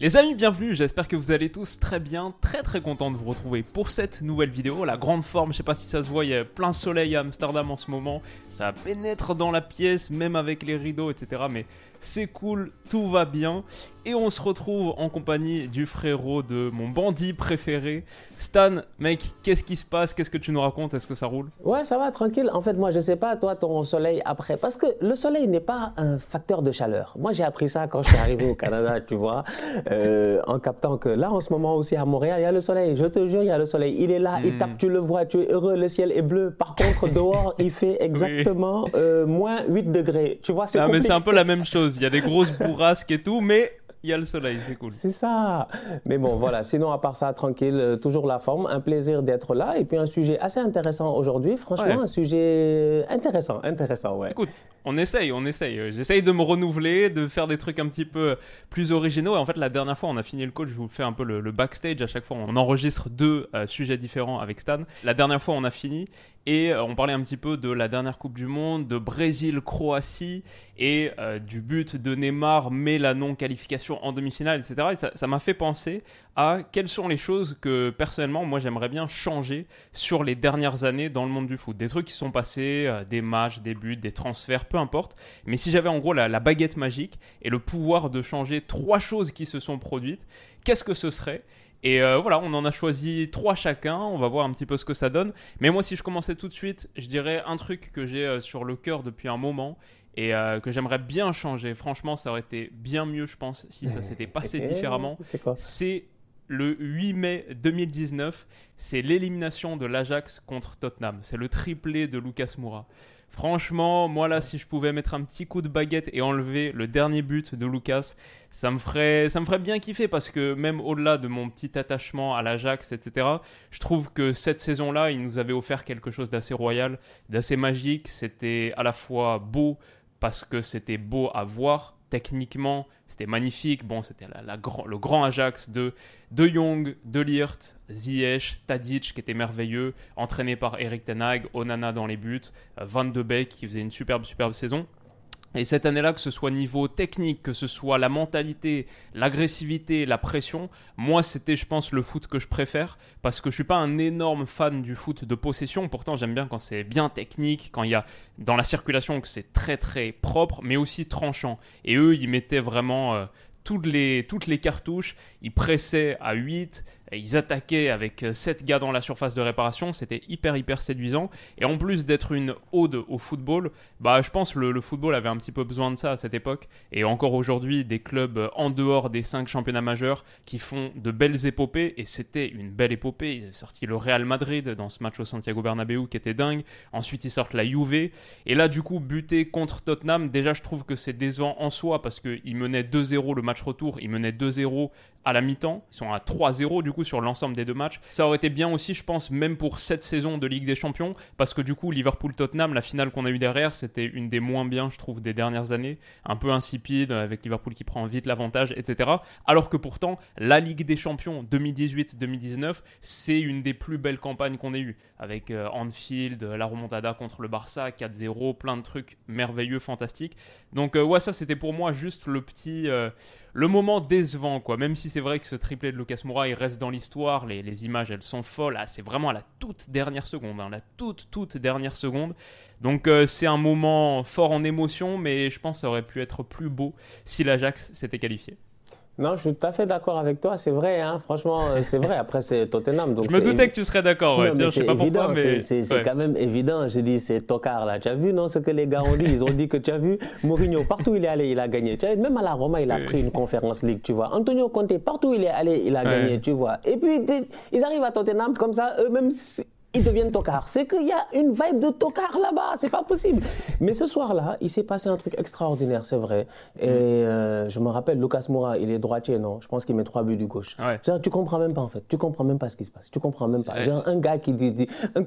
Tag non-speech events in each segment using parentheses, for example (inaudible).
Les amis, bienvenue, j'espère que vous allez tous très bien, très très content de vous retrouver pour cette nouvelle vidéo, la grande forme, je sais pas si ça se voit, il y a plein soleil à Amsterdam en ce moment, ça pénètre dans la pièce, même avec les rideaux, etc. Mais c'est cool, tout va bien, et on se retrouve en compagnie du frérot de mon bandit préféré, Stan, mec, qu'est-ce qui se passe, qu'est-ce que tu nous racontes, est-ce que ça roule? Ouais, ça va, tranquille. En fait, moi, je sais pas, toi, ton soleil après. Parce que le soleil n'est pas un facteur de chaleur. Moi, j'ai appris ça quand je suis arrivé au (laughs) Canada, tu vois, euh, en captant que là, en ce moment aussi à Montréal, il y a le soleil. Je te jure, il y a le soleil. Il est là, il tape, tu le vois, tu es heureux, le ciel est bleu. Par contre, dehors, il fait (laughs) exactement euh, moins 8 degrés. Tu vois, c'est Ah mais c'est un peu la même chose, il y a des grosses bourrasques et tout, mais (laughs) il y a le soleil, c'est cool. C'est ça. Mais bon, voilà. Sinon, à part ça, tranquille, euh, toujours la forme. Un plaisir d'être là. Et puis, un sujet assez intéressant aujourd'hui. Franchement, Ouais. un sujet intéressant. Intéressant, ouais. Écoute, on essaye, on essaye. J'essaye de me renouveler, de faire des trucs un petit peu plus originaux. Et en fait, la dernière fois, on a fini le coach. Je vous fais un peu le, le backstage. À chaque fois, on enregistre deux euh, sujets différents avec Stan. La dernière fois, on a fini et euh, on parlait un petit peu de la dernière Coupe du Monde, de Brésil-Croatie et euh, du but de Neymar, mais la non-qualification en demi-finale, etc. Et ça m'a fait penser à quelles sont les choses que personnellement, moi, j'aimerais bien changer sur les dernières années dans le monde du foot. Des trucs qui sont passés, euh, des matchs, des buts, des transferts, peu importe. Mais si j'avais en gros la, la baguette magique et le pouvoir de changer trois choses qui se sont produites, qu'est-ce que ce serait? Et euh, voilà, on en a choisi trois chacun, on va voir un petit peu ce que ça donne. Mais moi, si je commençais tout de suite, je dirais un truc que j'ai euh, sur le cœur depuis un moment et euh, que j'aimerais bien changer. Franchement, ça aurait été bien mieux, je pense, si ça s'était passé différemment. C'est le 8 mai 2019, c'est l'élimination de l'Ajax contre Tottenham. C'est le triplé de Lucas Moura. Franchement, moi là, si je pouvais mettre un petit coup de baguette et enlever le dernier but de Lucas, ça me ferait, ça me ferait bien kiffer parce que même au-delà de mon petit attachement à l'Ajax, etc., je trouve que cette saison-là, il nous avait offert quelque chose d'assez royal, d'assez magique. C'était à la fois beau parce que c'était beau à voir. Techniquement, c'était magnifique. Bon, c'était le grand Ajax de De Jong, De Ligt, Ziyech, Tadic qui était merveilleux, entraîné par Eric Ten Hag, Onana dans les buts, euh, Van de Beek qui faisait une superbe, superbe saison. Et cette année-là, que ce soit niveau technique, que ce soit la mentalité, l'agressivité, la pression, moi c'était je pense le foot que je préfère parce que je suis pas un énorme fan du foot de possession. Pourtant j'aime bien quand c'est bien technique, quand il y a dans la circulation que c'est très très propre, mais aussi tranchant. Et eux ils mettaient vraiment euh, toutes les, toutes les cartouches, ils pressaient à 8, et ils attaquaient avec 7 gars dans la surface de réparation, c'était hyper hyper séduisant. Et en plus d'être une ode au football, bah je pense le, le football avait un petit peu besoin de ça à cette époque. Et encore aujourd'hui, des clubs en dehors des 5 championnats majeurs qui font de belles épopées, et c'était une belle épopée. Ils avaient sorti le Real Madrid dans ce match au Santiago Bernabéu qui était dingue. Ensuite ils sortent la Juve. Et là du coup, buter contre Tottenham, déjà je trouve que c'est décevant en soi parce qu'ils menaient 2-0 le match retour, ils menaient 2-0 à la mi-temps. Ils sont à 3-0 du coup sur l'ensemble des deux matchs. Ça aurait été bien aussi, je pense, même pour cette saison de Ligue des Champions, parce que du coup, Liverpool-Tottenham, la finale qu'on a eue derrière, c'était une des moins bien, je trouve, des dernières années. Un peu insipide, avec Liverpool qui prend vite l'avantage, etc. Alors que pourtant, la Ligue des Champions 2018-2019, c'est une des plus belles campagnes qu'on ait eues. Avec euh, Anfield, la remontada contre le Barça, 4-0, plein de trucs merveilleux, fantastiques. Donc, euh, ouais, ça, c'était pour moi juste le petit. euh, le moment décevant, quoi. Même si c'est vrai que ce triplé de Lucas Moura, il reste dans l'histoire, les, images, elles sont folles. Ah, c'est vraiment à la toute dernière seconde, hein, la toute, toute dernière seconde. Donc euh, c'est un moment fort en émotion, mais je pense que ça aurait pu être plus beau si l'Ajax s'était qualifié. Non, je suis tout à fait d'accord avec toi. C'est vrai, hein. franchement, euh, c'est vrai. Après, c'est Tottenham. Donc Je me doutais évi- que tu serais d'accord, ouais. Tiens, mais je sais pas évident, pourquoi, mais... c'est- ouais. quand même évident. J'ai dit, c'est tocard là. Tu as vu, non, ce que les gars ont dit? Ils ont dit que tu as vu, Mourinho, partout où il est allé, il a gagné. Tu as vu, même à la Roma, il a pris une conférence ligue, tu vois. Antonio Conte, partout où il est allé, il a Ouais. gagné, tu vois. Et puis, ils arrivent à Tottenham comme ça, eux-mêmes. si- ils deviennent tocards. C'est qu'il y a une vibe de tocard là-bas, c'est pas possible. Mais ce soir-là, il s'est passé un truc extraordinaire, c'est vrai. Et euh, je me rappelle, Lucas Moura, il est droitier, non? Je pense qu'il met trois buts du gauche. Ouais. Genre, tu comprends même pas en fait. Tu comprends même pas ce qui se passe. Tu comprends même pas. Genre, un gars qui dit. dit- un... (laughs)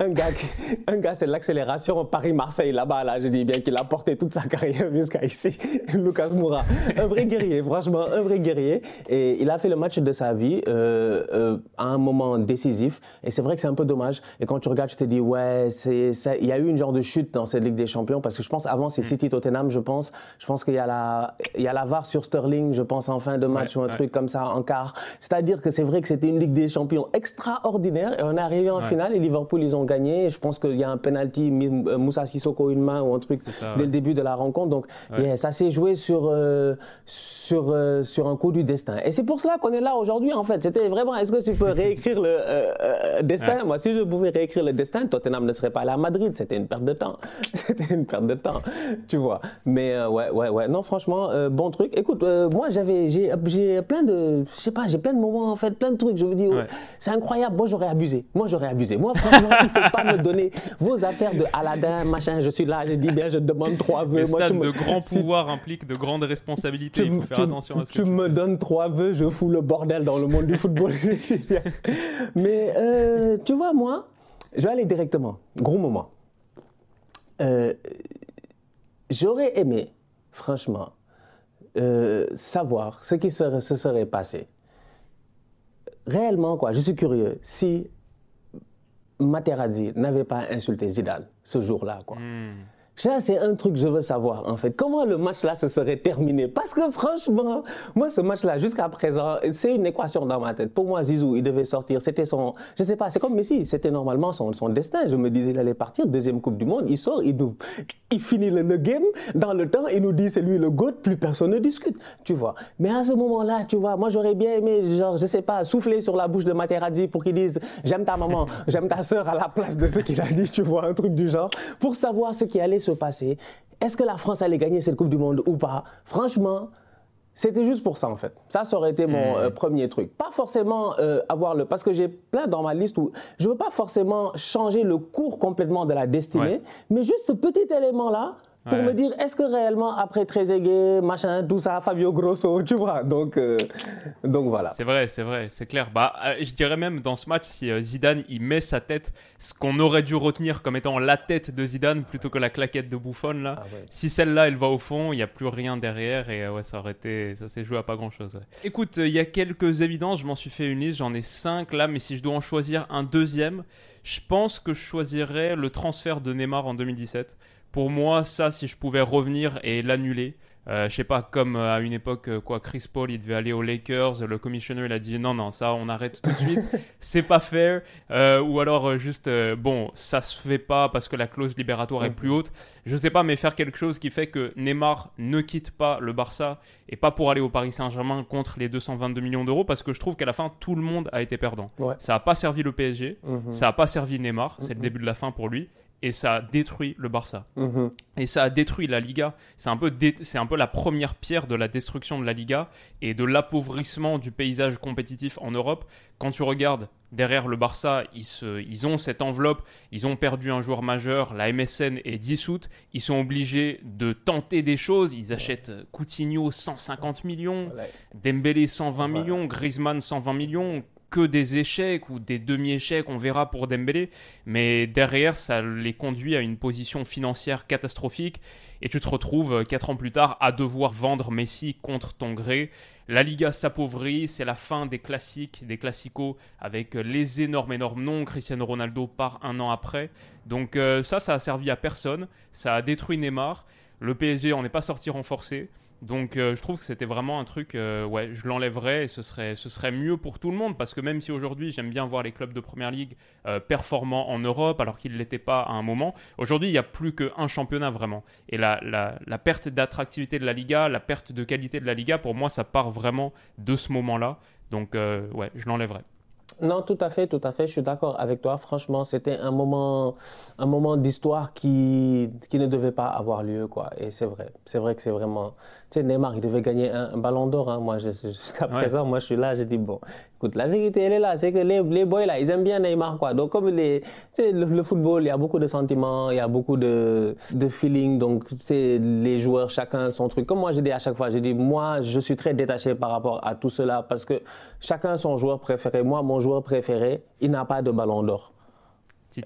un gars, qui- un gars c'est l'accélération Paris-Marseille là-bas. Là, je dis bien qu'il a porté toute sa carrière jusqu'à ici. (laughs) Lucas Moura, un vrai guerrier, franchement, un vrai guerrier. Et il a fait le match de sa vie euh, euh, à un moment décisif. Et c'est vrai que c'est un peu dommage. Et quand tu regardes, tu te dis, ouais, il y a eu une genre de chute dans cette Ligue des Champions parce que je pense avant c'est City Tottenham, je pense. Je pense qu'il y a la, il y a la VAR sur Sterling, je pense en fin de match Ouais, ou un ouais. truc comme ça en quart. C'est-à-dire que c'est vrai que c'était une Ligue des Champions extraordinaire et on est arrivé en Ouais. finale et Liverpool ils ont gagné. Et je pense qu'il y a un penalty euh, Moussa Sissoko une main ou un truc ça, dès le début de la rencontre. Donc yeah, ça s'est joué sur euh, sur euh, sur un coup du destin. Et c'est pour cela qu'on est là aujourd'hui en fait. C'était vraiment est-ce que tu peux réécrire (laughs) le euh, euh, destin Ouais. Moi si je pouvais réécrire le destin, Tottenham ne serait pas allé à Madrid. C'était une perte de temps. (laughs) C'était une perte de temps, tu vois. Mais euh, ouais ouais ouais. Non franchement euh, bon truc. Écoute moi j'avais j'ai j'ai plein de je sais pas j'ai plein de moments en fait plein de trucs. Je me dis oh, Ouais. c'est incroyable. Moi j'aurais abusé. Moi j'aurais abusé. Moi franchement il faut pas me donner vos affaires de Aladdin machin. Je suis là je dis bien je demande trois vœux. Le Moi, tu me- de grand si pouvoir implique de grandes responsabilités. tu, Il faut faire tu- attention à ce que tu tu me fais. donnes trois vœux, je fous le bordel dans le monde du football. (laughs) (laughs) Mais euh, tu vois, moi, je vais aller directement. Gros moment. Euh, J'aurais aimé, franchement, euh, savoir ce qui se serait passé. Réellement, quoi, je suis curieux. Si Materazzi n'avait pas insulté Zidane ce jour-là, quoi. Hmm. Ça, c'est un truc que je veux savoir, en fait. Comment le match-là se serait terminé? Parce que franchement, moi, ce match-là, jusqu'à présent, c'est une équation dans ma tête. Pour moi, Zizou, il devait sortir. C'était son. Je sais pas, c'est comme Messi. C'était normalement son, son destin. Je me disais, il allait partir. Deuxième Coupe du Monde, il sort, il, nous, il finit le, game dans le temps. Il nous dit, c'est lui le GOAT. Plus personne ne discute. Tu vois. Mais à ce moment-là, tu vois, moi, j'aurais bien aimé, genre, je sais pas, souffler sur la bouche de Materazzi pour qu'il dise, j'aime ta maman, j'aime ta sœur à la place de ce qu'il a dit, tu vois, un truc du genre. Pour savoir ce qui allait se passer. Est-ce que la France allait gagner cette Coupe du Monde ou pas? Franchement, c'était juste pour ça en fait. Ça, ça aurait été mon euh, premier truc. Pas forcément euh, avoir le... Parce que j'ai plein dans ma liste où je veux pas forcément changer le cours complètement de la destinée, Ouais. mais juste ce petit élément-là pour Ouais. me dire est-ce que réellement après Trezeguet, machin, tout ça, Fabio Grosso, tu vois Donc, euh, donc voilà. C'est vrai, c'est vrai, c'est clair. Bah, euh, je dirais même dans ce match, si euh, Zidane il met sa tête, ce qu'on aurait dû retenir comme étant la tête de Zidane plutôt que la claquette de Buffon là. Ah ouais. Si celle-là elle va au fond, il n'y a plus rien derrière et ouais, ça aurait été, ça s'est joué à pas grand-chose. ouais. Écoute, il y a quelques évidences, je m'en suis fait une liste, j'en ai cinq là, mais si je dois en choisir un deuxième, je pense que je choisirais le transfert de Neymar en 2017. Pour moi, ça, si je pouvais revenir et l'annuler. Euh, je sais pas, comme euh, à une époque, euh, quoi, Chris Paul, il devait aller aux Lakers, le commissionnaire, il a dit non, non, ça, on arrête tout de suite, (laughs) c'est pas fair. Euh, ou alors, juste, bon, ça se fait pas parce que la clause libératoire est plus haute. Je sais pas, mais faire quelque chose qui fait que Neymar ne quitte pas le Barça et pas pour aller au Paris Saint-Germain contre les 222 millions d'euros parce que je trouve qu'à la fin, tout le monde a été perdant. Ouais. Ça a pas servi le PSG, Mhm. ça a pas servi Neymar, c'est le début de la fin pour lui. Et ça a détruit le Barça Mhm. et ça a détruit la Liga. C'est un peu c'est un peu la première pierre de la destruction de la Liga et de l'appauvrissement du paysage compétitif en Europe. Quand tu regardes derrière le Barça, ils, se- ils ont cette enveloppe, ils ont perdu un joueur majeur, la MSN est dissoute, ils sont obligés de tenter des choses, ils achètent Coutinho 150 millions. Dembélé 120 Voilà. millions, Griezmann 120 millions, que des échecs ou des demi-échecs, on verra pour Dembélé, mais derrière ça les conduit à une position financière catastrophique et tu te retrouves euh, quatre ans plus tard à devoir vendre Messi contre ton gré. La Liga s'appauvrit, c'est la fin des classiques, des classicos avec euh, les énormes énormes noms. Cristiano Ronaldo part un an après. Donc euh, ça, ça a servi à personne. Ça a détruit Neymar. Le PSG en est pas sorti renforcé. Donc euh, je trouve que c'était vraiment un truc, euh, ouais, je l'enlèverais et ce serait, ce serait mieux pour tout le monde parce que même si aujourd'hui j'aime bien voir les clubs de Première Ligue euh, performants en Europe alors qu'ils ne l'étaient pas à un moment, aujourd'hui il n'y a plus qu'un championnat vraiment. Et la, la, la perte d'attractivité de la Liga, la perte de qualité de la Liga, pour moi ça part vraiment de ce moment-là. Donc euh, ouais, je l'enlèverais. Non, tout à fait, tout à fait. Je suis d'accord avec toi. Franchement, c'était un moment, un moment d'histoire qui, qui ne devait pas avoir lieu, quoi. Et c'est vrai, c'est vrai que c'est vraiment. Tu sais, Neymar, il devait gagner un, un Ballon d'Or. hein. Moi, jusqu'à Ouais. présent, moi, je suis là, je dis bon, Écoute, la vérité, elle est là. C'est que les, les boys, là, ils aiment bien Neymar, quoi. Donc, comme le, football, il y a beaucoup de sentiments, il y a beaucoup de, de feeling. Donc, c'est les joueurs, chacun son truc. Comme moi, je dis à chaque fois, je dis, moi, je suis très détaché par rapport à tout cela parce que chacun son joueur préféré. Moi, mon joueur préféré, il n'a pas de ballon d'or.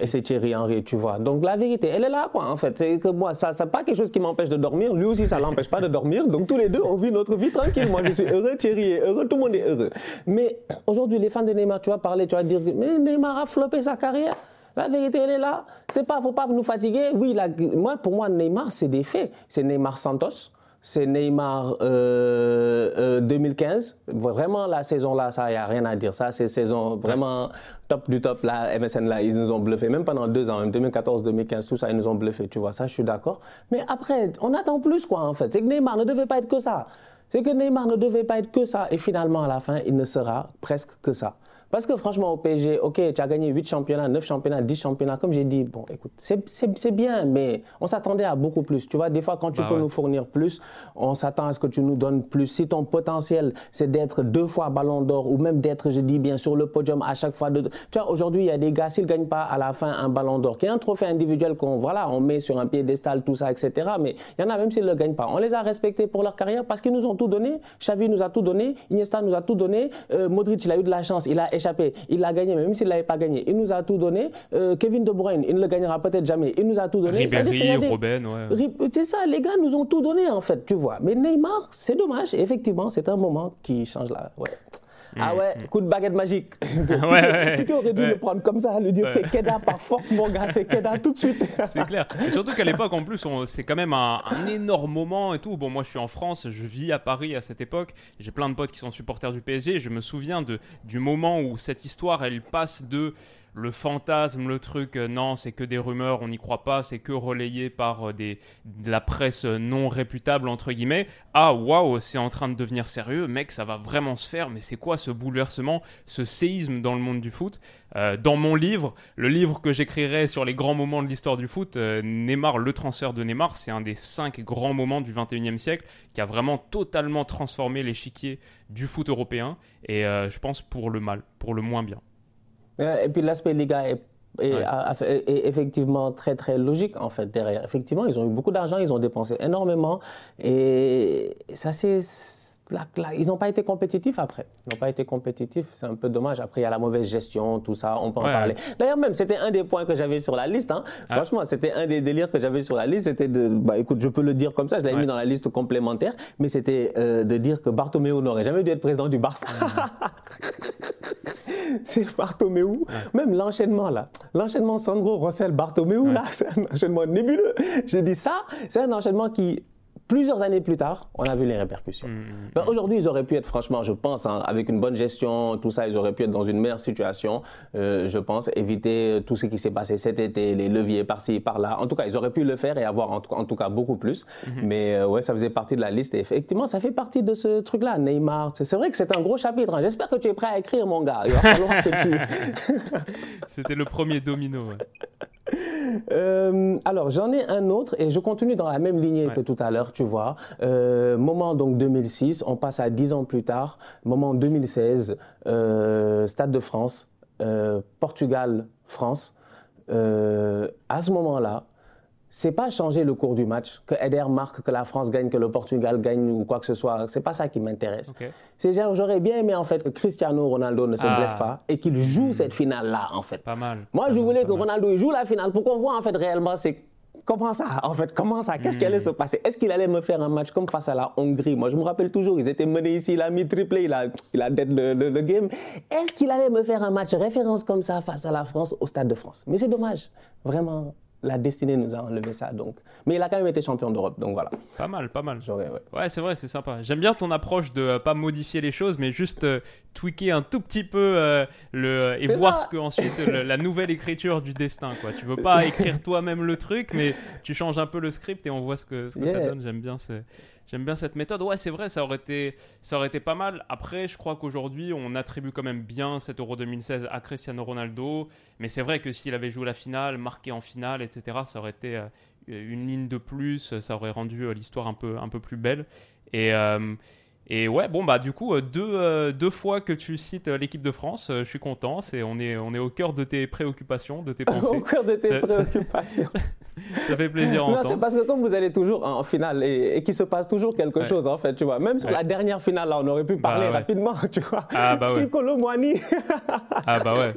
Et c'est Thierry Henry, tu vois. Donc la vérité, elle est là, quoi, en fait. C'est que moi, ça, c'est pas quelque chose qui m'empêche de dormir. Lui aussi, ça l'empêche pas de dormir. Donc tous les deux, on vit notre vie tranquille. Moi, je suis heureux, Thierry est heureux, tout le monde est heureux. Mais aujourd'hui, les fans de Neymar, tu vas parler, tu vas dire, mais Neymar a floppé sa carrière. La vérité, elle est là. C'est pas, faut pas nous fatiguer. Oui, la, pour moi, Neymar, c'est des faits. C'est Neymar Santos c'est Neymar euh, euh, 2015. Vraiment, la saison-là, ça, il n'y a rien à dire. Ça, c'est saison vraiment top du top. Là, MSN, là, ils nous ont bluffé. Même pendant deux ans, 2014, 2015, tout ça, ils nous ont bluffé. Tu vois, ça, je suis d'accord. Mais après, on attend plus, quoi, en fait. C'est que Neymar ne devait pas être que ça. C'est que Neymar ne devait pas être que ça. Et finalement, à la fin, il ne sera presque que ça. Parce que franchement, au PSG, ok, tu as gagné 8 championnats, 9 championnats, 10 championnats. Comme j'ai dit, bon, écoute, c'est bien, mais on s'attendait à beaucoup plus. Tu vois, des fois, quand tu Bah peux ouais. nous fournir plus, on s'attend à ce que tu nous donnes plus. Si ton potentiel, c'est d'être deux fois ballon d'or ou même d'être, je dis bien, sur le podium à chaque fois. De... Tu vois, aujourd'hui, il y a des gars, s'ils ne gagnent pas à la fin un ballon d'or, qui est un trophée individuel qu'on voilà, on met sur un piédestal, tout ça, etc. Mais il y en a même s'ils ne le gagnent pas. On les a respectés pour leur carrière parce qu'ils nous ont tout donné. Xavi nous a tout donné. Iniesta nous a tout donné. Euh, Modric, il a eu de la chance. Il a échappé. Il a gagné, mais même s'il ne l'avait pas gagné. Il nous a tout donné. Euh, Kevin De Bruyne, il ne le gagnera peut-être jamais. Il nous a tout donné. Ribéry, des- Robben, ouais. C'est ça, les gars nous ont tout donné en fait, tu vois. Mais Neymar, c'est dommage. Effectivement, c'est un moment qui change la. Ouais. Ah ouais, coup de baguette magique. Mm, (laughs) ouais, Qui (laughs) aurait dû le prendre comme ça, lui dire c'est Keda par force, mon gars, c'est Keda tout de suite. (laughs) C'est clair. Et surtout qu'à l'époque, en plus, on- c'est quand même un, un énorme moment et tout. Bon, moi, je suis en France, je vis à Paris à cette époque. J'ai plein de potes qui sont supporters du PSG. Je me souviens de, du moment où cette histoire, elle passe de le fantasme, le truc, euh, non, c'est que des rumeurs, on n'y croit pas, c'est que relayé par euh, des, de la presse non réputable, entre guillemets. Ah, waouh, c'est en train de devenir sérieux, mec, ça va vraiment se faire, mais c'est quoi ce bouleversement, ce séisme dans le monde du foot? Euh, Dans mon livre, le livre que j'écrirai sur les grands moments de l'histoire du foot, euh, Neymar, le transfert de Neymar, c'est un des cinq grands moments du 21e siècle qui a vraiment totalement transformé l'échiquier du foot européen, et euh, je pense pour le mal, pour le moins bien. Euh, Et puis l'aspect Liga est, est- Ouais. a- a- est effectivement très très logique en fait derrière. Effectivement, ils ont eu beaucoup d'argent, ils ont dépensé énormément et ça c'est ils n'ont pas été compétitifs après. Ils n'ont pas été compétitifs, c'est un peu dommage. Après, il y a la mauvaise gestion, tout ça, on peut en Ouais. parler. D'ailleurs, même, c'était un des points que j'avais sur la liste. hein. Ah. Franchement, c'était un des délires que j'avais sur la liste. C'était de, bah écoute, je peux le dire comme ça, je l'avais Ouais. mis dans la liste complémentaire, mais c'était euh, de dire que Bartomeu n'aurait jamais dû être président du Barça. (laughs) c'est Bartomeu. Même l'enchaînement là, l'enchaînement Sandro Rossel Bartomeu là, c'est un enchaînement nébuleux. J'ai dit ça, c'est un enchaînement qui Plusieurs années plus tard, on a vu les répercussions. Ben, Aujourd'hui, ils auraient pu être, franchement, je pense, hein, avec une bonne gestion, tout ça, ils auraient pu être dans une meilleure situation, euh, je pense, éviter tout ce qui s'est passé cet été, les leviers par-ci, par-là. En tout cas, ils auraient pu le faire et avoir en tout, en tout cas beaucoup plus. Mais euh, ouais, ça faisait partie de la liste. Et effectivement, ça fait partie de ce truc-là, Neymar. C'est c'est vrai que c'est un gros chapitre. hein. J'espère que tu es prêt à écrire, mon gars. Il va falloir que tu... (laughs) C'était le premier domino. ouais. Euh, alors, j'en ai un autre et je continue dans la même lignée Ouais. que tout à l'heure, tu vois. Euh, moment donc 2006, on passe à 10 ans plus tard. Moment 2016, euh, Stade de France, Portugal, France. À ce moment-là, c'est pas changer le cours du match, que Eder marque, que la France gagne, que le Portugal gagne ou quoi que ce soit. C'est pas ça qui m'intéresse. Ok. C'est j'aurais bien aimé en fait que Cristiano Ronaldo ne se Ah. blesse pas et qu'il joue cette finale-là en fait. Pas mal. Moi, Pas je voulais que. Ronaldo il joue la finale pour qu'on voit en fait réellement c'est comment ça en fait comment ça qu'est-ce qui allait se passer? Est-ce qu'il allait me faire un match comme face à la Hongrie? Moi je me rappelle toujours ils étaient menés ici il a mis triplé il a il a dead le, le- le game est-ce qu'il allait me faire un match référence comme ça face à la France au Stade de France? Mais c'est dommage vraiment la destinée nous a enlevé ça donc mais il a quand même été champion d'Europe donc voilà Pas mal, pas mal. j'aurais ouais. Ouais, c'est vrai, c'est sympa. J'aime bien ton approche de euh, pas modifier les choses, mais juste euh, tweaker un tout petit peu euh, le et C'est voir ça. ce que ensuite le- la nouvelle écriture du destin, quoi. Tu veux pas écrire toi-même le truc, mais tu changes un peu le script et on voit ce que, ce que ça donne. J'aime bien, ce- j'aime bien cette méthode. Ouais, c'est vrai, ça aurait été, ça aurait été pas mal. Après, je crois qu'aujourd'hui, on attribue quand même bien cet Euro 2016 à Cristiano Ronaldo, mais c'est vrai que s'il avait joué la finale, marqué en finale, etc., ça aurait été euh, une ligne de plus, ça aurait rendu euh, l'histoire un peu, un peu plus belle. Et, euh, Et ouais, bon, bah, du coup, deux, deux fois que tu cites l'équipe de France, je suis content. C'est, on, est, on est au cœur de tes préoccupations, de tes (laughs) Au pensées. cœur de tes préoccupations. (laughs) (laughs) Ça fait plaisir à Non, c'est parce que comme vous allez toujours en finale et, et qu'il se passe toujours quelque Ouais. chose, en fait, tu vois. Même sur Ouais. la dernière finale, là, on aurait pu Bah parler ouais. rapidement, (laughs) tu vois. Ah, bah ouais. (laughs) Ah bah ouais.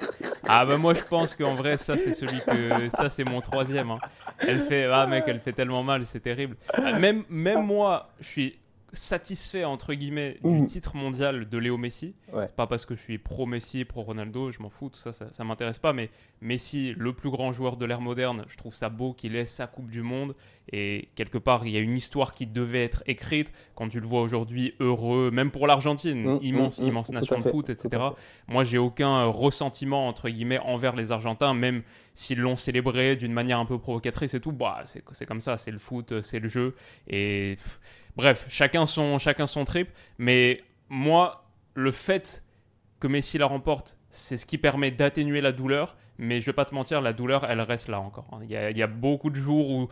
Ah bah moi je pense qu'en vrai ça c'est celui que ça c'est mon troisième. hein. Elle fait ah mec elle fait tellement mal c'est terrible. Ah, Même même moi je suis satisfait entre guillemets du Mhm. titre mondial de Léo Messi. Ouais. Pas parce que je suis pro Messi pro Ronaldo je m'en fous tout ça ça, ça m'intéresse pas mais Messi le plus grand joueur de l'ère moderne je trouve ça beau qu'il ait sa Coupe du Monde et quelque part il y a une histoire qui devait être écrite quand tu le vois aujourd'hui heureux même pour l'Argentine immense mhm, immense nation de fait, foot etc. Moi, j'ai aucun ressentiment entre guillemets envers les Argentins, même s'ils l'ont célébré d'une manière un peu provocatrice et tout. Bah, c'est comme ça, c'est le foot, c'est le jeu. Et pff, bref, chacun son, chacun son trip. Mais moi, le fait que Messi la remporte, c'est ce qui permet d'atténuer la douleur. Mais je vais pas te mentir, la douleur, elle reste là encore. Il y a, il y a beaucoup de jours où,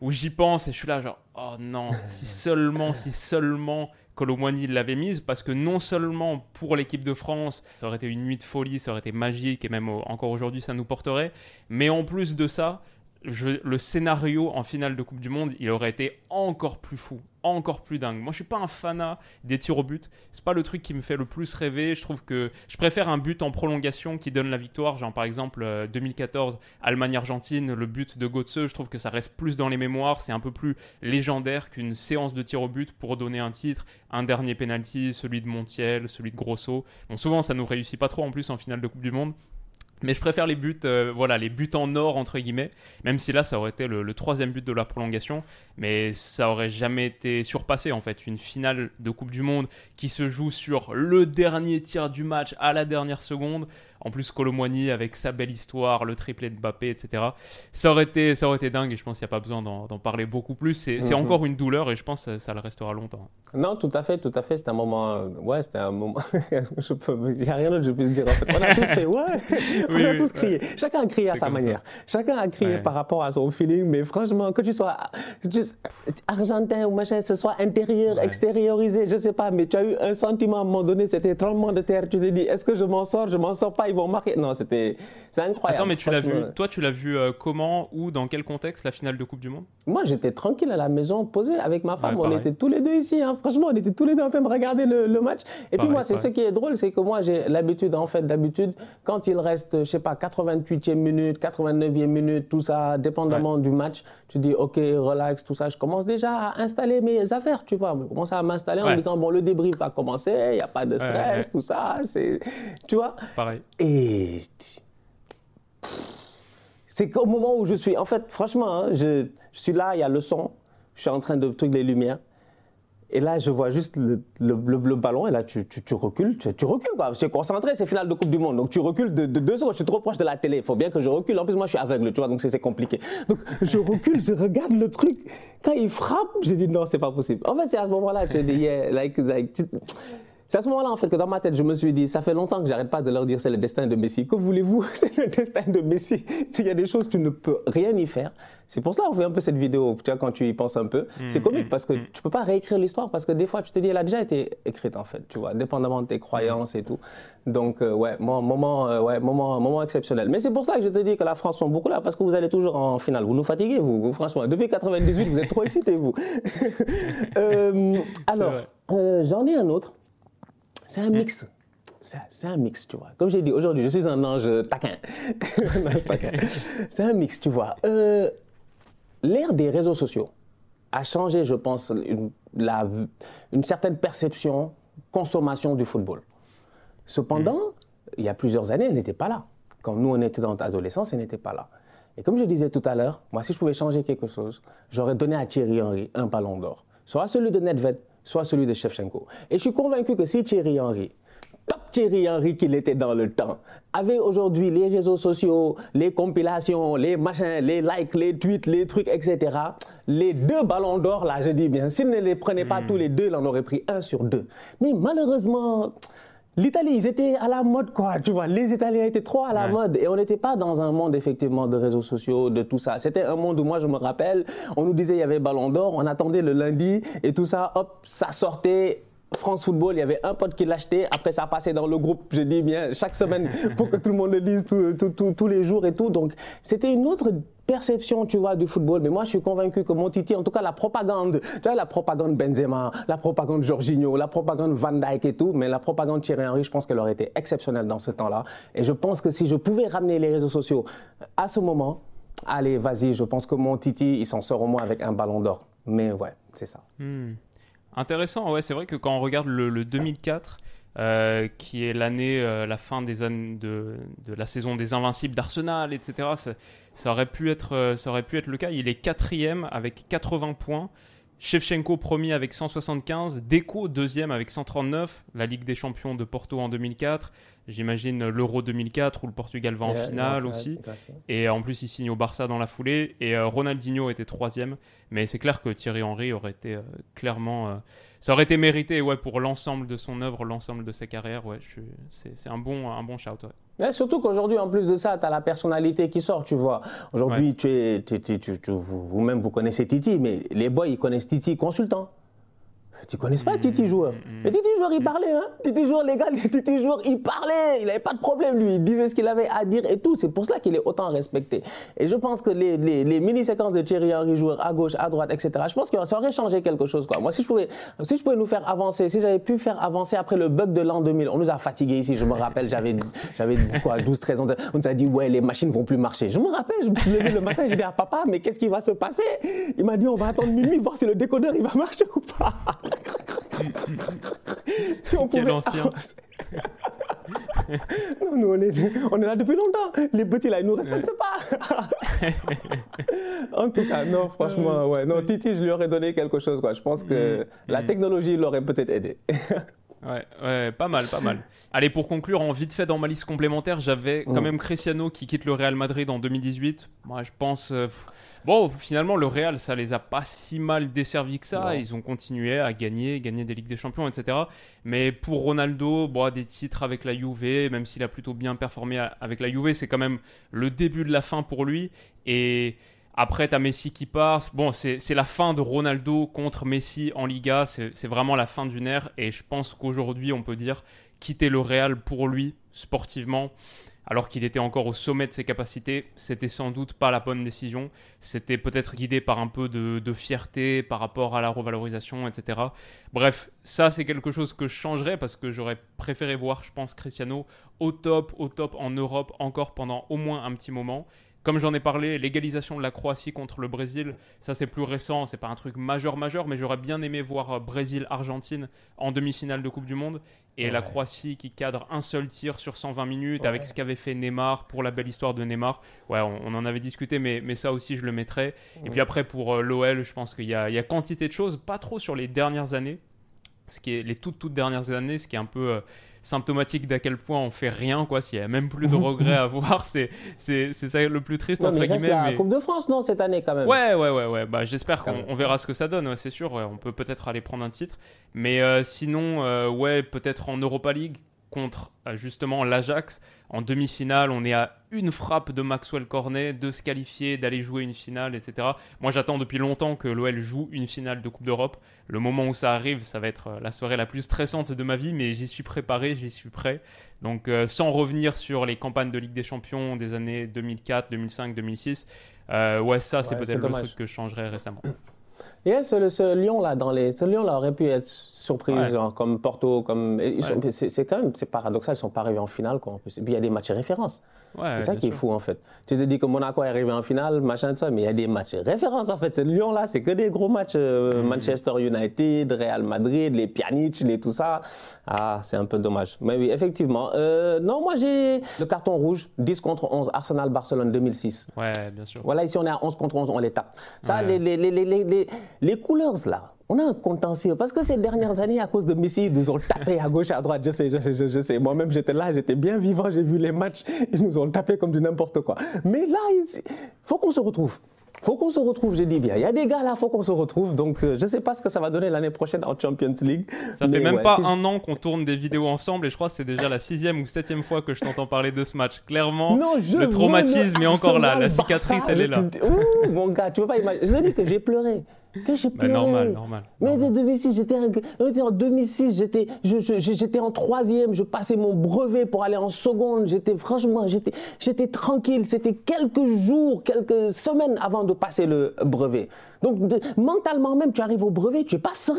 où j'y pense et je suis là genre, oh non, si seulement, si seulement Colomboigny l'avait mise, parce que non seulement pour l'équipe de France, ça aurait été une nuit de folie, ça aurait été magique et même encore aujourd'hui ça nous porterait, mais en plus de ça, le scénario en finale de Coupe du Monde, il aurait été encore plus fou, encore plus dingue. Moi, je suis pas un fanat des tirs au but. C'est pas le truc qui me fait le plus rêver. Je trouve que je préfère un but en prolongation qui donne la victoire. Genre par exemple euh, 2014 Allemagne-Argentine, le but de Götze. Je trouve que ça reste plus dans les mémoires. C'est un peu plus légendaire qu'une séance de tirs au but pour donner un titre, un dernier penalty, celui de Montiel, celui de Grosso. Bon, souvent ça nous réussit pas trop en plus en finale de Coupe du Monde. Mais je préfère les buts, euh, voilà, les buts en or entre guillemets. Même si là, ça aurait été le, le troisième but de la prolongation, mais ça aurait jamais été surpassé en fait. Une finale de Coupe du Monde qui se joue sur le dernier tir du match à la dernière seconde. En plus, Colomboigny avec sa belle histoire, le triplé de Mbappé, etc. Ça aurait été, ça aurait été dingue et je pense qu'il n'y a pas besoin d'en parler beaucoup plus. C'est Mhm. encore une douleur et je pense que ça, ça le restera longtemps. Non, tout à fait, tout à fait. C'était un moment. euh, ouais, c'était un moment. (laughs) je peux, il n'y a rien d'autre que je puisse dire. En fait. On a tous fait, ouais. (laughs) on Oui, a oui, tous crié. Chacun a crié à sa ça. manière. Chacun a crié Ouais. par rapport à son feeling. Mais franchement, que tu sois juste argentin ou machin, que ce soit intérieur, Ouais. extériorisé, je sais pas. Mais tu as eu un sentiment à un moment donné, c'était tremblement de terre. Tu t'es dit, est-ce que je m'en sors, je m'en sors pas, ils vont marquer. Non, c'était, c'est incroyable. Attends, mais tu l'as vu, toi, tu l'as vu euh, comment, où, dans quel contexte la finale de Coupe du Monde? Moi, j'étais tranquille à la maison, posé avec ma femme. Ouais, on était tous les deux ici. hein. Franchement, on était tous les deux en train de regarder le, le match. Et puis moi, c'est ce qui est drôle, c'est que moi, j'ai l'habitude, en fait, d'habitude, quand il reste, je sais pas, 88e minute, 89e minute, tout ça, dépendamment du match, tu dis, OK, relax, tout ça. Je commence déjà à installer mes affaires, tu vois. Je commence à m'installer en me disant, bon, le débrief va commencer, il n'y a pas de stress, tout ça. c'est Tu vois Pareil. et c'est qu'au moment où je suis, en fait, franchement, hein, je, je suis là, il y a le son, je suis en train de truc les lumières. Et là, je vois juste le, ballon, et là, tu, recules, tu, recules, quoi. Je suis concentré, c'est finale de Coupe du Monde. Donc, tu recules de, de deux secondes. Je suis trop proche de la télé. Il faut bien que je recule. En plus, moi, je suis aveugle, tu vois, donc c'est compliqué. Donc, je recule, je regarde le truc. Quand il frappe, j'ai dit non, c'est pas possible. En fait, c'est à ce moment-là j'ai dit, yeah, like, like, c'est à ce moment-là, en fait, que dans ma tête, je me suis dit, ça fait longtemps que j'arrête pas de leur dire c'est le destin de Messi. Que voulez-vous? (laughs) C'est le destin de Messi. S'il y a des choses, tu ne peux rien y faire. C'est pour cela qu'on fait un peu cette vidéo, tu vois, quand tu y penses un peu. c'est comique parce que tu peux pas réécrire l'histoire parce que des fois, tu te dis, elle a déjà été écrite, en fait, tu vois, dépendamment de tes croyances et tout. Donc, euh, ouais, mo- moment, euh, ouais, moment, moment exceptionnel. Mais c'est pour ça que je te dis que la France sont beaucoup là parce que vous allez toujours en finale. Vous nous fatiguez, vous, vous, franchement. Depuis 98, vous êtes trop excités, vous. (laughs) Euh, alors, euh, j'en ai un autre. C'est un mix. C'est un mix, tu vois. Comme j'ai dit, aujourd'hui, je suis (laughs) un ange taquin. C'est un mix, tu vois. Euh, L'ère des réseaux sociaux a changé, je pense, une, la- une certaine perception, consommation du football. Cependant, il y a plusieurs années, elle n'était pas là. Quand nous, on était dans l'adolescence, elle n'était pas là. Et comme je disais tout à l'heure, moi, si je pouvais changer quelque chose, j'aurais donné à Thierry Henry un ballon d'or. Soit celui de Nedved, soit celui de Shevchenko. Et je suis convaincu que si Thierry Henry, top Thierry Henry qu'il était dans le temps, avait aujourd'hui les réseaux sociaux, les compilations, les machins, les likes, les tweets, les trucs, etc., les deux ballons d'or, là, je dis bien, s'il ne les prenait pas tous les deux, il en aurait pris un sur deux. Mais malheureusement, L'Italie, ils étaient à la mode, quoi. Tu vois, les Italiens étaient trop à la Ouais. mode. Et on n'était pas dans un monde, effectivement, de réseaux sociaux, de tout ça. C'était un monde où, moi, je me rappelle, on nous disait il y avait Ballon d'Or, on attendait le lundi et tout ça, hop, ça sortait France Football, il y avait un pote qui l'achetait. Après, ça passait dans le groupe, je dis bien, chaque semaine, pour que tout le monde le dise tous les jours et tout. Donc, c'était une autre perception, tu vois, du football. Mais moi, je suis convaincu que mon Titi, en tout cas, la propagande, tu la propagande Benzema, la propagande Jorginho, la propagande Van Dijk et tout, mais la propagande Thierry Henry, je pense qu'elle aurait été exceptionnelle dans ce temps-là. Et je pense que si je pouvais ramener les réseaux sociaux à ce moment, allez, vas-y, je pense que mon Titi, il s'en sort au moins avec un ballon d'or. Mais ouais, c'est ça. Hmm. Intéressant, ouais, c'est vrai que quand on regarde le, 2004, euh, qui est l'année, euh, la fin des années de, la saison des Invincibles d'Arsenal, etc. Ça, aurait pu être, euh, ça aurait pu être le cas. Il est quatrième avec 80 points. Shevchenko premier avec 175, Deco deuxième avec 139, la Ligue des Champions de Porto en 2004, j'imagine l'Euro 2004 où le Portugal va en finale aussi. Et en plus, il signe au Barça dans la foulée. Et euh, Ronaldinho était troisième. Mais c'est clair que Thierry Henry aurait été euh, clairement. Euh, ça aurait été mérité ouais, pour l'ensemble de son œuvre, l'ensemble de sa carrière. Ouais, c'est un bon, un bon shout. surtout qu'aujourd'hui, en plus de ça, tu as la personnalité qui sort, tu vois. Aujourd'hui, tu vous-même, vous connaissez Titi, mais les boys, ils connaissent Titi consultant. Tu connais pas Titi joueur mm, mm, Mais Titi joueur, il mm. parlait, hein Titi joueur, les gars, (laughs) Titi joueur, il parlait. Il n'avait pas de problème, lui. Il disait ce qu'il avait à dire et tout. C'est pour cela qu'il est autant respecté. Et je pense que les, les, mini-séquences de Thierry Henry, joueur à gauche, à droite, etc., je pense que ça aurait changé quelque chose, quoi. Moi, si je pouvais, si je pouvais nous faire avancer, si j'avais pu faire avancer après le bug de l'an 2000, on nous a fatigués ici, je me rappelle, j'avais, (laughs) quoi, 12, 13 ans. On nous a dit, ouais, les machines vont plus marcher. Je me rappelle, je me suis levé le matin, j'ai dit à papa, mais qu'est-ce qui va se passer? Il m'a dit, on va attendre minuit, voir si le décodeur, il va marcher ou pas. (laughs) (laughs) si on Quel ancien. (laughs) non, nous, on est, on est là depuis longtemps. Les petits, là, ils nous respectent pas. (laughs) en tout cas, non, franchement, ouais. Non, Titi, je lui aurais donné quelque chose, quoi. Je pense que mm. la mm. technologie l'aurait peut-être aidé. Ouais, ouais, pas mal, pas mal. Allez, pour conclure, en vite fait dans ma liste complémentaire, j'avais quand mm. même Cristiano qui quitte le Real Madrid en 2018. Moi, je pense. Euh, Bon, finalement, le Real, ça les a pas si mal desservis que ça. Ils ont continué à gagner, gagner des Ligues des Champions, etc. Mais pour Ronaldo, bon, des titres avec la Juve, même s'il a plutôt bien performé avec la Juve, c'est quand même le début de la fin pour lui. Et après, tu as Messi qui part. Bon, c'est la fin de Ronaldo contre Messi en Liga. C'est vraiment la fin d'une ère. Et je pense qu'aujourd'hui, on peut dire quitter le Real pour lui, sportivement alors qu'il était encore au sommet de ses capacités, c'était sans doute pas la bonne décision. C'était peut-être guidé par un peu de, fierté par rapport à la revalorisation, etc. Bref, ça c'est quelque chose que je changerais parce que j'aurais préféré voir, je pense, Cristiano au top, au top en Europe encore pendant au moins un petit moment. Comme j'en ai parlé, l'égalisation de la Croatie contre le Brésil, ça c'est plus récent, c'est pas un truc majeur majeur, mais j'aurais bien aimé voir euh, Brésil-Argentine en demi-finale de Coupe du Monde. Et la Croatie qui cadre un seul tir sur 120 minutes avec ce qu'avait fait Neymar pour la belle histoire de Neymar. Ouais, on, en avait discuté, mais, mais ça aussi je le mettrais. Et puis après pour euh, l'OL, je pense qu'il y, y a, quantité de choses, pas trop sur les dernières années, ce qui est les toutes toutes dernières années, ce qui est un peu euh, symptomatique d'à quel point on fait rien, quoi. S'il y a même plus de (laughs) regrets à voir, c'est c'est ça le plus triste entre guillemets. La Coupe de France, non, cette année quand même. Ouais, ouais, ouais, ouais. Bah, j'espère qu'on verra ce que ça donne. c'est sûr. on peut peut-être aller prendre un titre, mais euh, sinon, euh, ouais, peut-être en Europa League contre euh, justement l'Ajax. En demi-finale, on est à une frappe de Maxwell Cornet de se qualifier, d'aller jouer une finale, etc. Moi, j'attends depuis longtemps que l'OL joue une finale de Coupe d'Europe. Le moment où ça arrive, ça va être euh, la soirée la plus stressante de ma vie, mais j'y suis préparé, j'y suis prêt. Donc, euh, sans revenir sur les campagnes de Ligue des Champions des années 2004, 2005, 2006, ouais, ça, c'est peut-être le truc que je changerais récemment. Et ce, ce Lyon-là, dans les, ce Lyon-là aurait pu être surprise, comme Porto, comme. C'est quand même, c'est paradoxal, ils sont pas arrivés en finale, quoi, en plus. Et puis il y a des matchs références. C'est ça qui est fou, en fait. Tu te dis que Monaco est arrivé en finale, machin, ça, mais il y a des matchs références, en fait. Ce Lyon-là, c'est que des gros matchs. Euh, mm. Manchester United, Real Madrid, les Pjanic, les tout ça. Ah, c'est un peu dommage. Mais oui, effectivement. Euh, non, moi, j'ai le carton rouge, 10 contre 11, Arsenal-Barcelone 2006. Ouais, bien sûr. Voilà, ici, on est à 11 contre 11, on les tape. Ça, les, les, les, les, les couleurs, là, on a un contentieux. Parce que ces dernières années, à cause de Messi, ils nous ont tapé à gauche, à droite. Je sais, je sais, je sais. Moi-même, j'étais là, j'étais bien vivant, j'ai vu les matchs. Ils nous ont tapé comme du n'importe quoi. Mais là, il faut qu'on se retrouve. faut qu'on se retrouve, je dis bien. Il y a des gars là, faut qu'on se retrouve. Donc, euh, je ne sais pas ce que ça va donner l'année prochaine en Champions League. Ça fait même pas un an qu'on tourne des vidéos ensemble et je crois que c'est déjà la sixième ou septième fois que je t'entends parler de ce match. Clairement, le traumatisme est encore là. La cicatrice, elle est là. Ouh, mon gars, tu peux pas imaginer. Je dis que j'ai pleuré. Que j'ai Bah, normal, normal. Mais en 2006, j'étais en 2006, j'étais j'étais en troisième, je passais mon brevet pour aller en seconde. J'étais franchement, j'étais j'étais tranquille. C'était quelques jours, quelques semaines avant de passer le brevet. Donc de- mentalement même, tu arrives au brevet, tu es pas serein.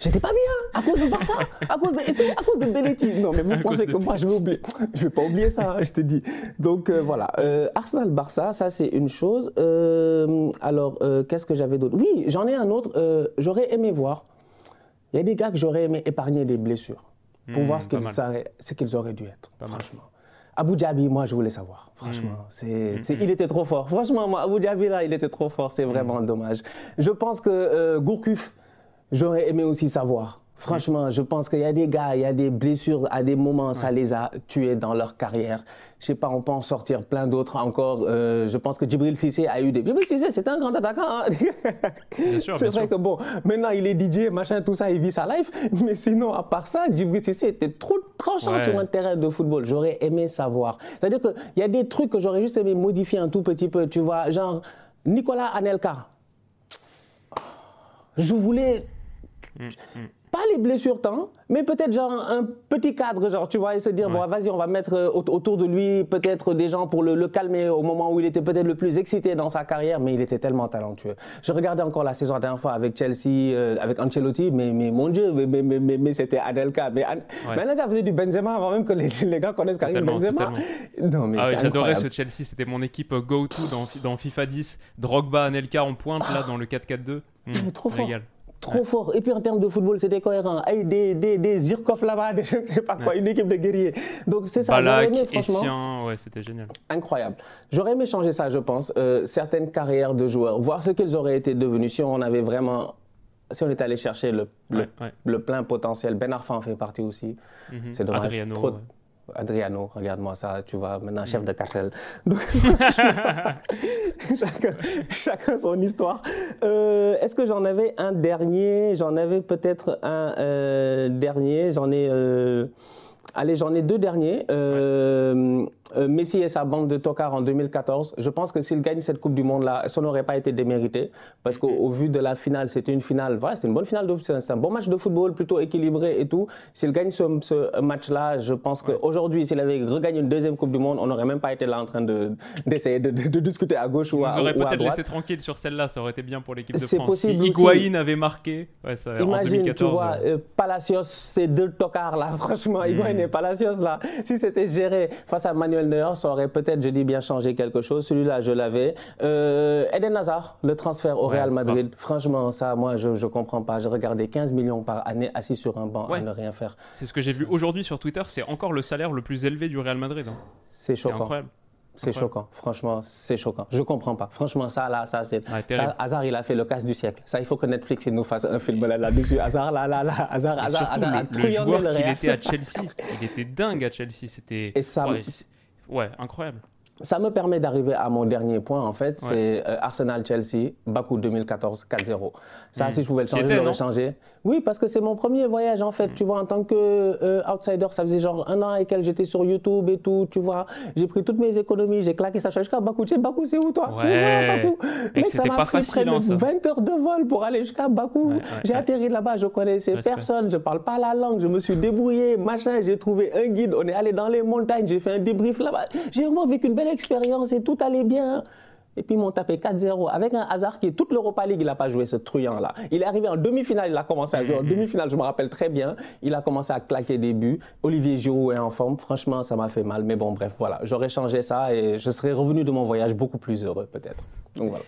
J'étais pas bien à cause de Barça, (laughs) à cause de, et tout, à cause de Belletti. Non, mais vous À pensez que moi je vais oublier Je vais pas oublier ça, hein, je te dis. Donc euh, voilà, Euh, Arsenal-Barça, ça c'est une chose. Euh, alors qu'est-ce que j'avais d'autre? Oui, j'en ai un autre. J'aurais aimé voir. Il y a des gars que j'aurais aimé épargner des blessures pour Hmm, voir ce qu'ils mal. seraient- ce qu'ils auraient dû être. Pas mal. franchement. Abu Dhabi, moi je voulais savoir. Franchement, c'est, c'est- il était trop fort. Franchement, moi, Abu Dhabi là, il était trop fort. C'est vraiment dommage. Je pense que Gourcuff, j'aurais aimé aussi savoir. Franchement, je pense qu'il y a des gars, il y a des blessures à des moments, ça les a tués dans leur carrière. Je sais pas, on peut en sortir plein d'autres encore. Euh, je pense que Djibril Cissé a eu des. Djibril Cissé, c'est un grand attaquant. hein. Bien sûr, (laughs) c'est vrai sûr. que bon, maintenant il est DJ, machin, tout ça, il vit sa life. (laughs) Mais sinon, à part ça, Djibril Cissé était trop tranchant Ouais. sur un terrain de football. J'aurais aimé savoir. C'est-à-dire qu'il y a des trucs que j'aurais juste aimé modifier un tout petit peu. Tu vois, genre Nicolas Anelka. Je voulais pas les blessures tant, mais peut-être genre un petit cadre, genre tu vois, et se dire, bon, vas-y, on va mettre euh, au- autour de lui peut-être des gens pour le, le calmer au moment où il était peut-être le plus excité dans sa carrière, mais il était tellement talentueux. Je regardais encore la saison la dernière fois avec Chelsea, euh, avec Ancelotti, mais, mais mon Dieu, mais, mais, mais, mais, mais c'était Anelka. Mais, An- Ouais. mais Anelka faisait du Benzema avant même que les, (laughs) les gars connaissent Karim Totalement, Benzema. Non, mais Ah oui, j'adorais ce Chelsea, c'était mon équipe euh, go-to dans, fi- dans FIFA 10. Drogba, Anelka en pointe là dans le 4-4-2. Mmh, trop fort. régal. Trop fort. Et puis en termes de football, c'était cohérent. Hey, des, des, des Zirkov là-bas, (laughs) des, je ne sais pas quoi, une équipe de guerriers. Donc c'est ça, j'aurais Balak, aimé, franchement. Essien, ouais, c'était génial. Incroyable. J'aurais aimé changer ça, je pense. Euh, certaines carrières de joueurs, voir ce qu'ils auraient été devenus si on avait vraiment. Si on était allé chercher le, le, Ouais, ouais. le plein potentiel. Ben Arfa en fait partie aussi. Mhm. C'est dommage. Adriano, Trop- ouais. Adriano, regarde-moi ça, tu vois, maintenant Mm. chef de cartel. (laughs) Donc, chacun, chacun son histoire. Euh, Est-ce que j'en avais un dernier? J'en avais peut-être un euh, dernier. J'en ai. euh, Allez, j'en ai deux derniers. Euh, Messi et sa bande de tocards en 2014. Je pense que s'il gagne cette Coupe du Monde-là, ça n'aurait pas été démérité. Parce qu'au au vu de la finale, c'était une finale, voilà, c'était une bonne finale, c'est un bon match de football, plutôt équilibré et tout. S'il gagne ce, ce match-là, je pense qu'aujourd'hui, s'il avait regagné une deuxième Coupe du Monde, on n'aurait même pas été là en train de- d'essayer de, de- de discuter à gauche ou Vous à, aurez ou à peut-être laissé tranquille sur celle-là, ça aurait été bien pour l'équipe de C'est France. possible si aussi. Avait marqué ouais, ça, en Imagine, 2014. tu vois, euh, Palacios, ces deux tocards là, (laughs) franchement, Higuaín Hmm. et Palacios là, si c'était géré face à Manuel Neuer, ça aurait peut-être, je dis bien, changé quelque chose. Celui-là, je l'avais. Euh, Eden Hazard, le transfert au Ouais, Real Madrid, franchement, ça, moi, je ne comprends pas. Je regardais 15 millions par année assis sur un banc Ouais. à ne rien faire. C'est ce que j'ai vu aujourd'hui sur Twitter, c'est encore le salaire le plus élevé du Real Madrid. hein. C'est C'est choquant. incroyable. C'est Incroyable. choquant, franchement, c'est choquant. Je comprends pas. Franchement, ça, là, ça, c'est. Ça, Hazard, il a fait le casse du siècle. Ça, il faut que Netflix, il nous fasse un film là- là-dessus. Hazard, là, là, là. Hazard, Hazard, Hazard a le, le joueur qu'il était à Chelsea, il était dingue à Chelsea. C'était. Et ça- ouais, c'est- ouais, incroyable. Ça me permet d'arriver à mon dernier point, en fait, Ouais. c'est euh, Arsenal-Chelsea, Bakou 2014, 4-0. Ça, Mm. si je pouvais le changer, j'aurais non changé. Oui, parce que c'est mon premier voyage, en fait. Tu vois, en tant que euh, outsider, ça faisait genre un an et quelques, j'étais sur YouTube et tout, tu vois. J'ai pris toutes mes économies, j'ai claqué ça jusqu'à Bakou. Tu sais, Bakou, c'est où, toi? Ouais. Mec, ça m'a pris facile, près hein, de ça. 20 heures de vol pour aller jusqu'à Bakou. Ouais, j'ai atterri là-bas, je connaissais Respect. personne, je parle pas la langue, je me suis débrouillé, machin, j'ai trouvé un guide, on est allé dans les montagnes, j'ai fait un débrief là-bas. J'ai vraiment vécu une belle expérience et tout allait bien. Et puis ils m'ont tapé 4-0 avec un hasard qui est toute l'Europa League, il n'a pas joué ce truand-là. Il est arrivé en demi-finale, il a commencé à jouer en demi-finale, je me rappelle très bien. Il a commencé à claquer des buts. Olivier Giroud est en forme, franchement ça m'a fait mal. Mais bon bref, voilà, j'aurais changé ça et je serais revenu de mon voyage beaucoup plus heureux peut-être. Donc voilà.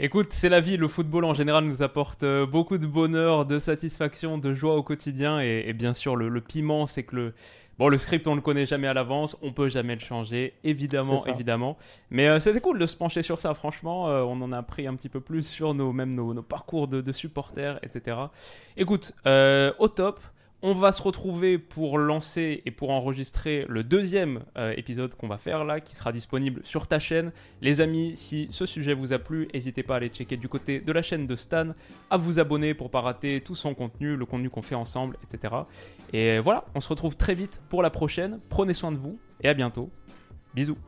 Écoute, c'est la vie. Le football en général nous apporte euh, beaucoup de bonheur, de satisfaction, de joie au quotidien. Et, et bien sûr, le, le piment, c'est que le. Bon, le script, on le connaît jamais à l'avance, on peut jamais le changer, évidemment, évidemment. Mais euh, c'était cool de se pencher sur ça, franchement. euh, on en a appris un petit peu plus sur nos, même nos, nos parcours de, de supporters, etc. Écoute, euh, au top. On va se retrouver pour lancer et pour enregistrer le deuxième euh, épisode qu'on va faire là, qui sera disponible sur ta chaîne. Les amis, si ce sujet vous a plu, n'hésitez pas à aller checker du côté de la chaîne de Stan, à vous abonner pour pas rater tout son contenu, le contenu qu'on fait ensemble, etc. Et voilà, on se retrouve très vite pour la prochaine. Prenez soin de vous et à bientôt. Bisous.